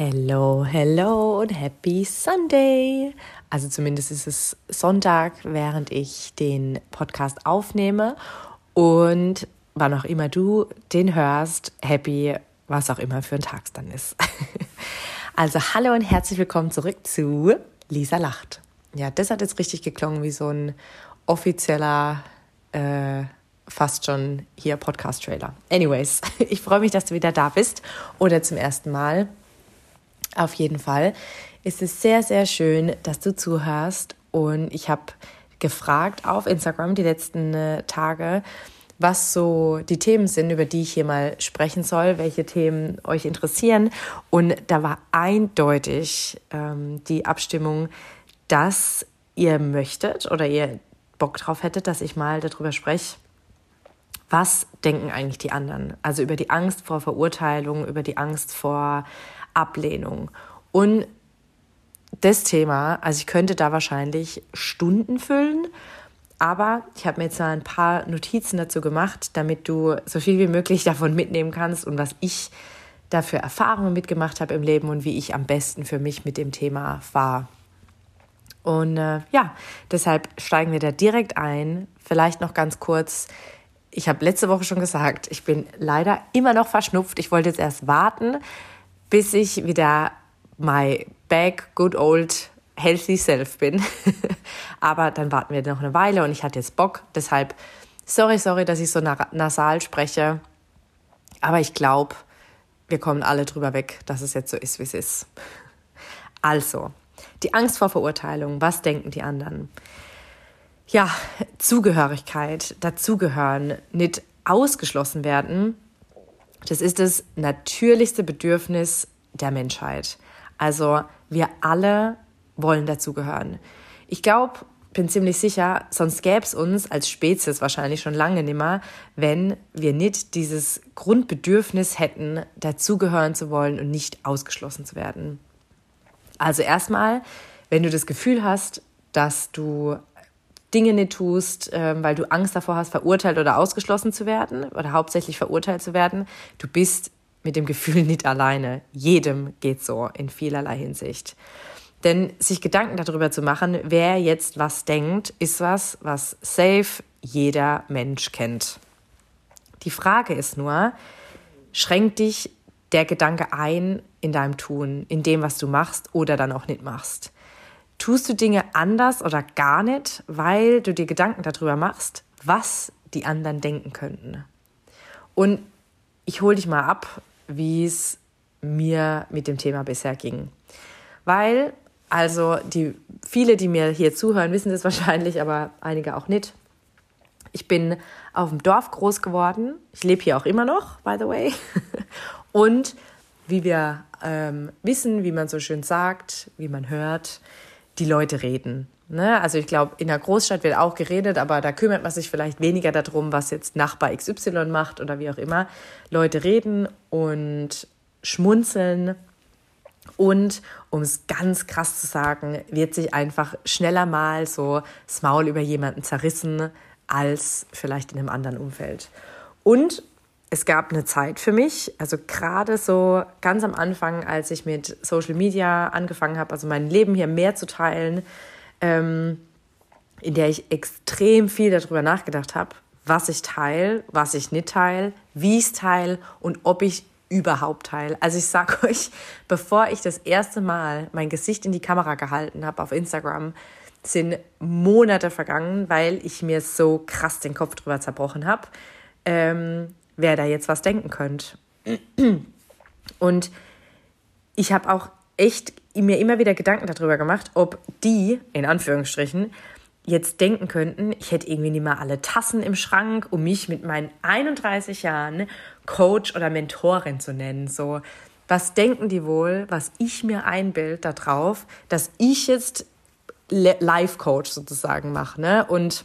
Hello, hello und happy Sunday. Also zumindest ist es Sonntag, während ich den Podcast aufnehme. Und wann auch immer du den hörst, happy, was auch immer für ein Tag es dann ist. Also hallo und herzlich willkommen zurück zu Lisa lacht. Ja, das hat jetzt richtig geklungen wie so ein offizieller, äh, fast schon hier Podcast-Trailer. Anyways, ich freue mich, dass du wieder da bist oder zum ersten Mal. Auf jeden Fall ist es sehr, sehr schön, dass du zuhörst. Und ich habe gefragt auf Instagram die letzten äh, Tage, was so die Themen sind, über die ich hier mal sprechen soll, welche Themen euch interessieren. Und da war eindeutig ähm, die Abstimmung, dass ihr möchtet oder ihr Bock drauf hättet, dass ich mal darüber spreche, was denken eigentlich die anderen? Also über die Angst vor Verurteilung, über die Angst vor Ablehnung. Und das Thema, also ich könnte da wahrscheinlich Stunden füllen, aber ich habe mir jetzt mal ein paar Notizen dazu gemacht, damit du so viel wie möglich davon mitnehmen kannst und was ich dafür Erfahrungen mitgemacht habe im Leben und wie ich am besten für mich mit dem Thema war. Und äh, ja, deshalb steigen wir da direkt ein. Vielleicht noch ganz kurz. Ich habe letzte Woche schon gesagt, ich bin leider immer noch verschnupft. Ich wollte jetzt erst warten, bis ich wieder my back good old healthy self bin. Aber dann warten wir noch eine Weile und ich hatte jetzt Bock. Deshalb, sorry, sorry, dass ich so nasal spreche. Aber ich glaube, wir kommen alle drüber weg, dass es jetzt so ist, wie es ist. Also, die Angst vor Verurteilung. Was denken die anderen? Ja, Zugehörigkeit, dazugehören, nicht ausgeschlossen werden das ist das natürlichste Bedürfnis der Menschheit. Also wir alle wollen dazugehören. Ich glaube, bin ziemlich sicher, sonst gäbe es uns als Spezies wahrscheinlich schon lange nimmer, wenn wir nicht dieses Grundbedürfnis hätten, dazugehören zu wollen und nicht ausgeschlossen zu werden. Also erstmal, wenn du das Gefühl hast, dass du Dinge nicht tust, ähm, weil du Angst davor hast, verurteilt oder ausgeschlossen zu werden oder hauptsächlich verurteilt zu werden. Du bist mit dem Gefühl nicht alleine. Jedem geht so in vielerlei Hinsicht. Denn sich Gedanken darüber zu machen, wer jetzt was denkt, ist was, was safe jeder Mensch kennt. Die Frage ist nur, schränkt dich der Gedanke ein in deinem Tun, in dem, was du machst oder dann auch nicht machst? Tust du Dinge anders oder gar nicht, weil du dir Gedanken darüber machst, was die anderen denken könnten. Und ich hole dich mal ab, wie es mir mit dem Thema bisher ging. Weil, also die viele, die mir hier zuhören, wissen das wahrscheinlich, aber einige auch nicht. Ich bin auf dem Dorf groß geworden. Ich lebe hier auch immer noch, by the way. Und wie wir ähm, wissen, wie man so schön sagt, wie man hört, die Leute reden. Ne? Also ich glaube, in der Großstadt wird auch geredet, aber da kümmert man sich vielleicht weniger darum, was jetzt Nachbar XY macht oder wie auch immer. Leute reden und schmunzeln und, um es ganz krass zu sagen, wird sich einfach schneller mal so das Maul über jemanden zerrissen als vielleicht in einem anderen Umfeld. Und es gab eine Zeit für mich, also gerade so ganz am Anfang, als ich mit Social Media angefangen habe, also mein Leben hier mehr zu teilen, ähm, in der ich extrem viel darüber nachgedacht habe, was ich teile, was ich nicht teile, wie ich es teile und ob ich überhaupt teile. Also ich sage euch, bevor ich das erste Mal mein Gesicht in die Kamera gehalten habe auf Instagram, sind Monate vergangen, weil ich mir so krass den Kopf drüber zerbrochen habe. Ähm, wer da jetzt was denken könnte. Und ich habe auch echt mir immer wieder Gedanken darüber gemacht, ob die, in Anführungsstrichen, jetzt denken könnten, ich hätte irgendwie nicht mal alle Tassen im Schrank, um mich mit meinen 31 Jahren Coach oder Mentorin zu nennen. So, was denken die wohl, was ich mir einbild darauf, dass ich jetzt Life Coach sozusagen mache, ne? Und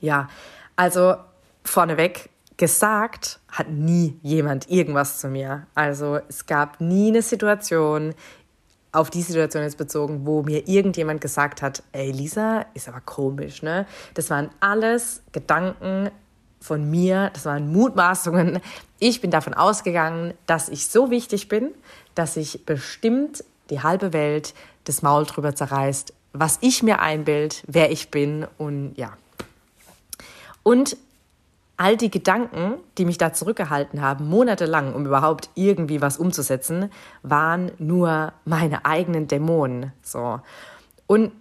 ja, also vorneweg, gesagt hat nie jemand irgendwas zu mir. Also es gab nie eine Situation, auf die Situation jetzt bezogen, wo mir irgendjemand gesagt hat, ey Lisa, ist aber komisch, ne? Das waren alles Gedanken von mir, das waren Mutmaßungen. Ich bin davon ausgegangen, dass ich so wichtig bin, dass ich bestimmt die halbe Welt das Maul drüber zerreißt, was ich mir einbild, wer ich bin und ja. Und all die Gedanken, die mich da zurückgehalten haben, monatelang, um überhaupt irgendwie was umzusetzen, waren nur meine eigenen Dämonen. So. Und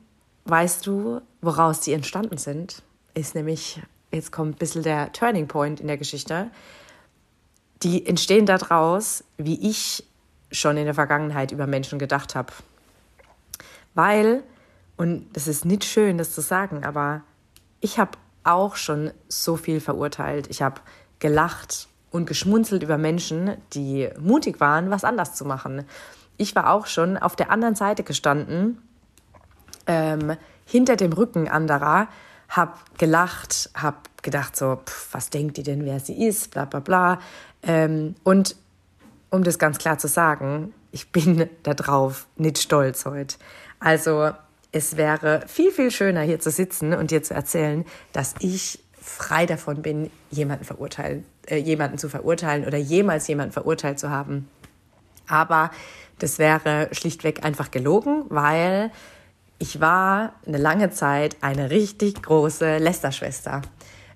weißt du, woraus die entstanden sind? Ist nämlich, jetzt kommt ein bisschen der Turning Point in der Geschichte. Die entstehen daraus, wie ich schon in der Vergangenheit über Menschen gedacht habe. Weil, und das ist nicht schön, das zu sagen, aber ich habe auch schon so viel verurteilt. Ich habe gelacht und geschmunzelt über Menschen, die mutig waren, was anders zu machen. Ich war auch schon auf der anderen Seite gestanden, ähm, hinter dem Rücken anderer, habe gelacht, habe gedacht so, pff, was denkt die denn, wer sie ist, bla bla bla. Ähm, und um das ganz klar zu sagen, ich bin darauf nicht stolz heute. Also es wäre viel, viel schöner, hier zu sitzen und dir zu erzählen, dass ich frei davon bin, jemanden, verurteilen, äh, jemanden zu verurteilen oder jemals jemanden verurteilt zu haben. Aber das wäre schlichtweg einfach gelogen, weil ich war eine lange Zeit eine richtig große Lästerschwester.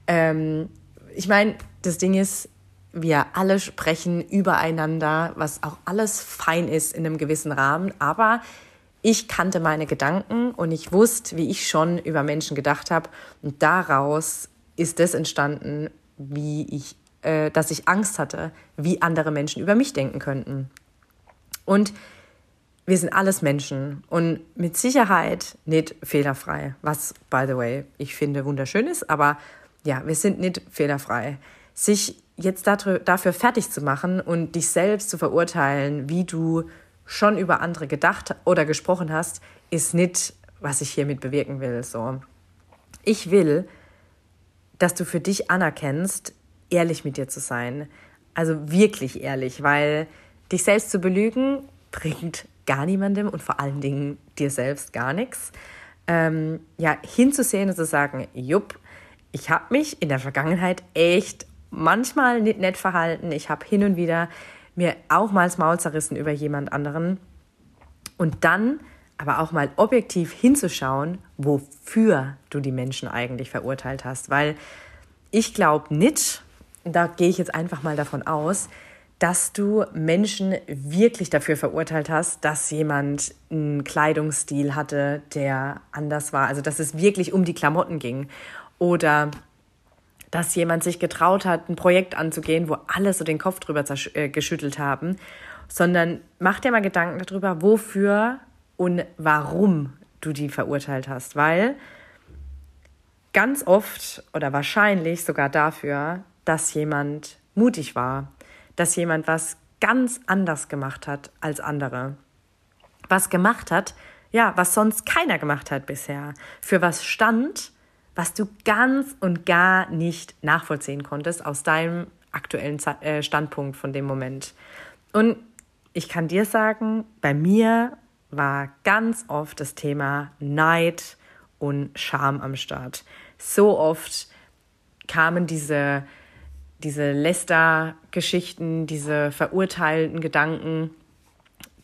Ähm, ich meine, das Ding ist, wir alle sprechen übereinander, was auch alles fein ist in einem gewissen Rahmen, aber ich kannte meine Gedanken und ich wusste, wie ich schon über Menschen gedacht habe. Und daraus ist das entstanden, wie ich, äh, dass ich Angst hatte, wie andere Menschen über mich denken könnten. Und wir sind alles Menschen und mit Sicherheit nicht fehlerfrei, was, by the way, ich finde wunderschön ist, aber ja, wir sind nicht fehlerfrei. Sich jetzt dafür fertig zu machen und dich selbst zu verurteilen, wie du schon über andere gedacht oder gesprochen hast, ist nicht, was ich hiermit bewirken will. So. Ich will, dass du für dich anerkennst, ehrlich mit dir zu sein. Also wirklich ehrlich, weil dich selbst zu belügen bringt gar niemandem und vor allen Dingen dir selbst gar nichts. Ähm, ja, hinzusehen und zu sagen, jupp, ich habe mich in der Vergangenheit echt manchmal nicht nett verhalten. Ich habe hin und wieder mir auch mal das Maul zerrissen über jemand anderen. Und dann aber auch mal objektiv hinzuschauen, wofür du die Menschen eigentlich verurteilt hast. Weil ich glaube nicht, da gehe ich jetzt einfach mal davon aus, dass du Menschen wirklich dafür verurteilt hast, dass jemand einen Kleidungsstil hatte, der anders war. Also dass es wirklich um die Klamotten ging. Oder dass jemand sich getraut hat, ein Projekt anzugehen, wo alle so den Kopf drüber äh, geschüttelt haben, sondern mach dir mal Gedanken darüber, wofür und warum du die verurteilt hast, weil ganz oft oder wahrscheinlich sogar dafür, dass jemand mutig war, dass jemand was ganz anders gemacht hat als andere. Was gemacht hat, ja, was sonst keiner gemacht hat bisher. Für was stand was du ganz und gar nicht nachvollziehen konntest aus deinem aktuellen äh, Standpunkt von dem Moment. Und ich kann dir sagen, bei mir war ganz oft das Thema Neid und Scham am Start. So oft kamen diese, diese Läster-Geschichten, diese verurteilten Gedanken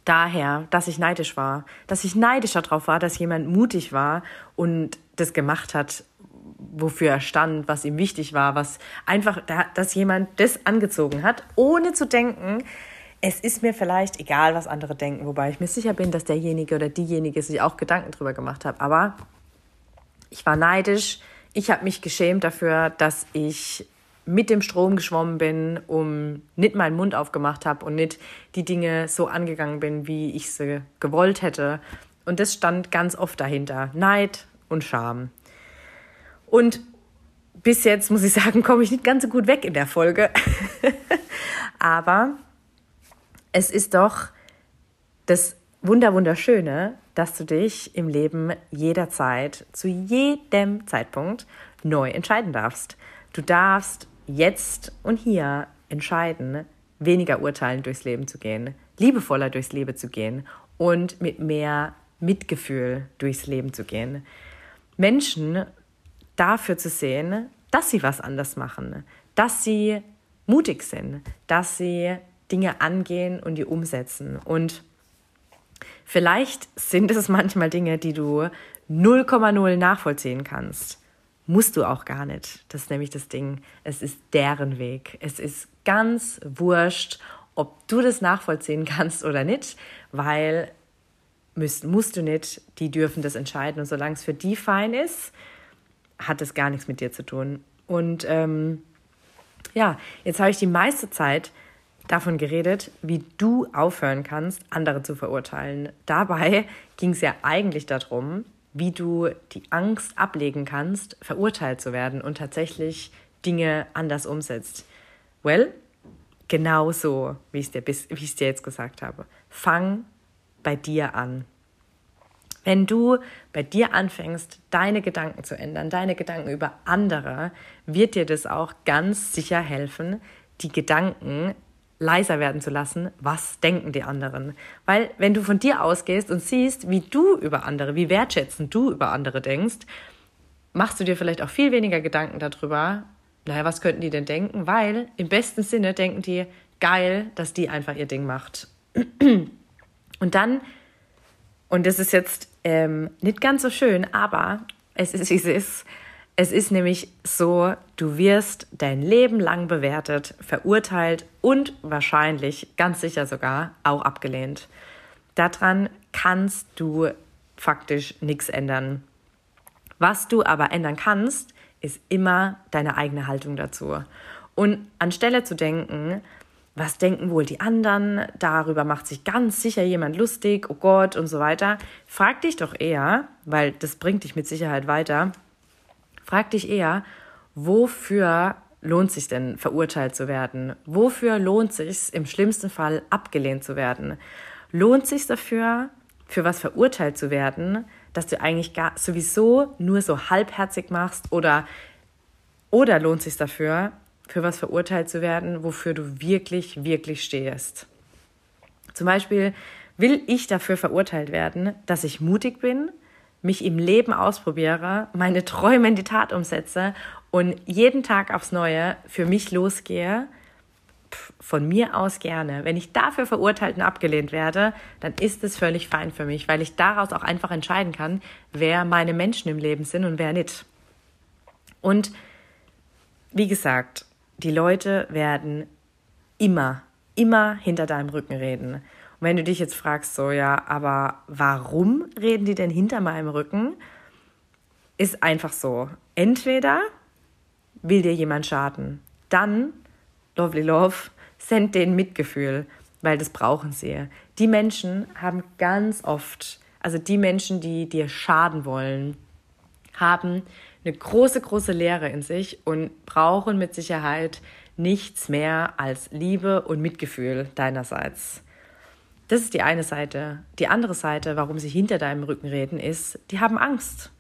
daher, dass ich neidisch war. Dass ich neidisch darauf war, dass jemand mutig war und das gemacht hat, wofür er stand, was ihm wichtig war, was einfach, dass jemand das angezogen hat, ohne zu denken, es ist mir vielleicht egal, was andere denken, wobei ich mir sicher bin, dass derjenige oder diejenige sich auch Gedanken drüber gemacht hat. Aber ich war neidisch, ich habe mich geschämt dafür, dass ich mit dem Strom geschwommen bin, um nicht meinen Mund aufgemacht habe und nicht die Dinge so angegangen bin, wie ich sie gewollt hätte. Und das stand ganz oft dahinter. Neid und Scham. Und bis jetzt, muss ich sagen, komme ich nicht ganz so gut weg in der Folge. Aber es ist doch das Wunderwunderschöne, dass du dich im Leben jederzeit, zu jedem Zeitpunkt neu entscheiden darfst. Du darfst jetzt und hier entscheiden, weniger urteilen durchs Leben zu gehen, liebevoller durchs Leben zu gehen und mit mehr Mitgefühl durchs Leben zu gehen. Menschen dafür zu sehen, dass sie was anders machen. dass sie mutig sind, dass sie Dinge angehen und die umsetzen. Und vielleicht sind es manchmal Dinge, die du 0,0 nachvollziehen kannst. Musst du auch gar nicht. Das ist nämlich das Ding. Es ist deren Weg. Es ist ganz wurscht, ob du das nachvollziehen kannst oder nicht, weil müsst, musst du nicht, die dürfen das entscheiden. Und solange es für die fein ist, hat es gar nichts mit dir zu tun. Und ähm, ja, jetzt habe ich die meiste Zeit davon geredet, wie du aufhören kannst, andere zu verurteilen. Dabei ging es ja eigentlich darum, wie du die Angst ablegen kannst, verurteilt zu werden und tatsächlich Dinge anders umsetzt. Well, genau so, wie ich es dir jetzt gesagt habe. Fang bei dir an. Wenn du bei dir anfängst, deine Gedanken zu ändern, deine Gedanken über andere, wird dir das auch ganz sicher helfen, die Gedanken leiser werden zu lassen, was denken die anderen. Weil wenn du von dir ausgehst und siehst, wie du über andere, wie wertschätzend du über andere denkst, machst du dir vielleicht auch viel weniger Gedanken darüber, naja, was könnten die denn denken? Weil im besten Sinne denken die, geil, dass die einfach ihr Ding macht. Und dann, und das ist jetzt ähm, nicht ganz so schön, aber es ist, wie es ist, es ist nämlich so, du wirst dein Leben lang bewertet, verurteilt und wahrscheinlich, ganz sicher sogar, auch abgelehnt. Daran kannst du faktisch nichts ändern. Was du aber ändern kannst, ist immer deine eigene Haltung dazu. Und anstelle zu denken, was denken wohl die anderen, darüber macht sich ganz sicher jemand lustig, oh Gott und so weiter, frag dich doch eher, weil das bringt dich mit Sicherheit weiter, Frag dich eher, wofür lohnt sich denn verurteilt zu werden? Wofür lohnt sich im schlimmsten Fall abgelehnt zu werden? Lohnt sich dafür, für was verurteilt zu werden, dass du eigentlich gar sowieso nur so halbherzig machst oder oder lohnt sich dafür, für was verurteilt zu werden, wofür du wirklich, wirklich stehst? Zum Beispiel will ich dafür verurteilt werden, dass ich mutig bin, mich im Leben ausprobiere, meine Träume in die Tat umsetze und jeden Tag aufs Neue für mich losgehe, von mir aus gerne. Wenn ich dafür verurteilt und abgelehnt werde, dann ist es völlig fein für mich, weil ich daraus auch einfach entscheiden kann, wer meine Menschen im Leben sind und wer nicht. Und wie gesagt, die Leute werden immer, immer hinter deinem Rücken reden. Und wenn du dich jetzt fragst, so ja, aber warum reden die denn hinter meinem Rücken? Ist einfach so. Entweder will dir jemand schaden, dann, lovely love, send denen Mitgefühl, weil das brauchen sie. Die Menschen haben ganz oft, also die Menschen, die dir schaden wollen, haben eine große, große Leere in sich und brauchen mit Sicherheit nichts mehr als Liebe und Mitgefühl deinerseits. Das ist die eine Seite. Die andere Seite, warum sie hinter deinem Rücken reden, ist, die haben Angst.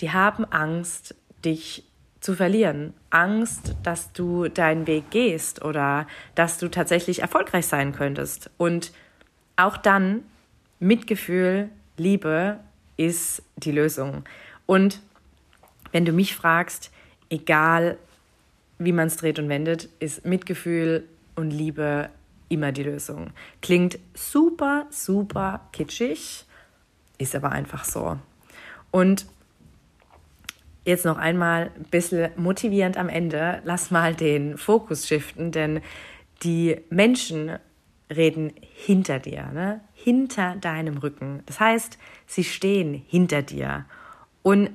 Die haben Angst, dich zu verlieren. Angst, dass du deinen Weg gehst oder dass du tatsächlich erfolgreich sein könntest. Und auch dann, Mitgefühl, Liebe ist die Lösung. Und wenn du mich fragst, egal wie man es dreht und wendet, ist Mitgefühl und Liebe immer die Lösung. Klingt super, super kitschig, ist aber einfach so. Und jetzt noch einmal ein bisschen motivierend am Ende. Lass mal den Fokus shiften, denn die Menschen reden hinter dir, ne? hinter deinem Rücken. Das heißt, sie stehen hinter dir. Und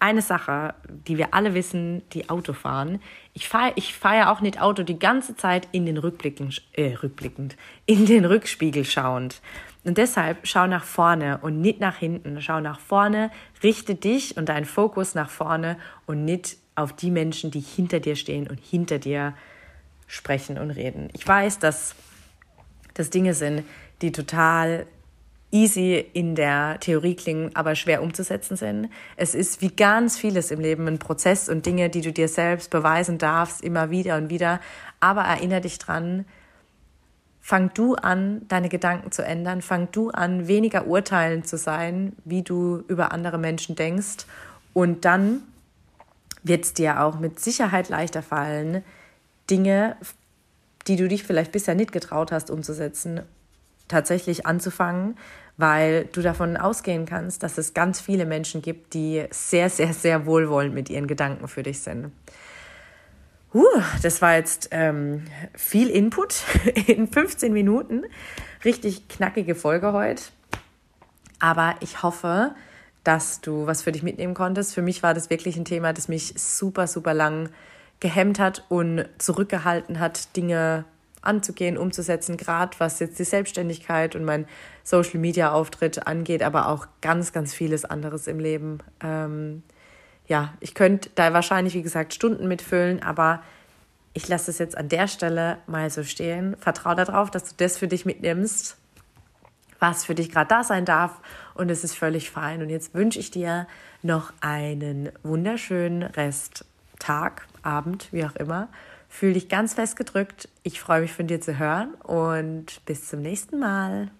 eine Sache, die wir alle wissen, die Auto fahren. Ich fahre ich fahr ja auch nicht Auto die ganze Zeit in den Rückblicken, äh, rückblickend, in den Rückspiegel schauend. Und deshalb schau nach vorne und nicht nach hinten. Schau nach vorne, richte dich und deinen Fokus nach vorne und nicht auf die Menschen, die hinter dir stehen und hinter dir sprechen und reden. Ich weiß, dass das Dinge sind, die total easy in der Theorie klingen, aber schwer umzusetzen sind. Es ist wie ganz vieles im Leben ein Prozess und Dinge, die du dir selbst beweisen darfst, immer wieder und wieder. Aber erinnere dich dran, fang du an, deine Gedanken zu ändern, fang du an, weniger urteilend zu sein, wie du über andere Menschen denkst. Und dann wird es dir auch mit Sicherheit leichter fallen, Dinge, die du dich vielleicht bisher nicht getraut hast umzusetzen, tatsächlich anzufangen, weil du davon ausgehen kannst, dass es ganz viele Menschen gibt, die sehr, sehr, sehr wohlwollend mit ihren Gedanken für dich sind. Uh, das war jetzt ähm, viel Input in 15 Minuten. Richtig knackige Folge heute. Aber ich hoffe, dass du was für dich mitnehmen konntest. Für mich war das wirklich ein Thema, das mich super, super lang gehemmt hat und zurückgehalten hat, Dinge anzugehen, umzusetzen, gerade was jetzt die Selbstständigkeit und mein Social Media Auftritt angeht, aber auch ganz, ganz vieles anderes im Leben. Ähm, ja, ich könnte da wahrscheinlich, wie gesagt, Stunden mitfüllen, aber ich lasse es jetzt an der Stelle mal so stehen. Vertraue darauf, dass du das für dich mitnimmst, was für dich gerade da sein darf und es ist völlig fein. Und jetzt wünsche ich dir noch einen wunderschönen Rest Tag, Abend, wie auch immer. Fühl dich ganz fest gedrückt. Ich freue mich von dir zu hören und bis zum nächsten Mal.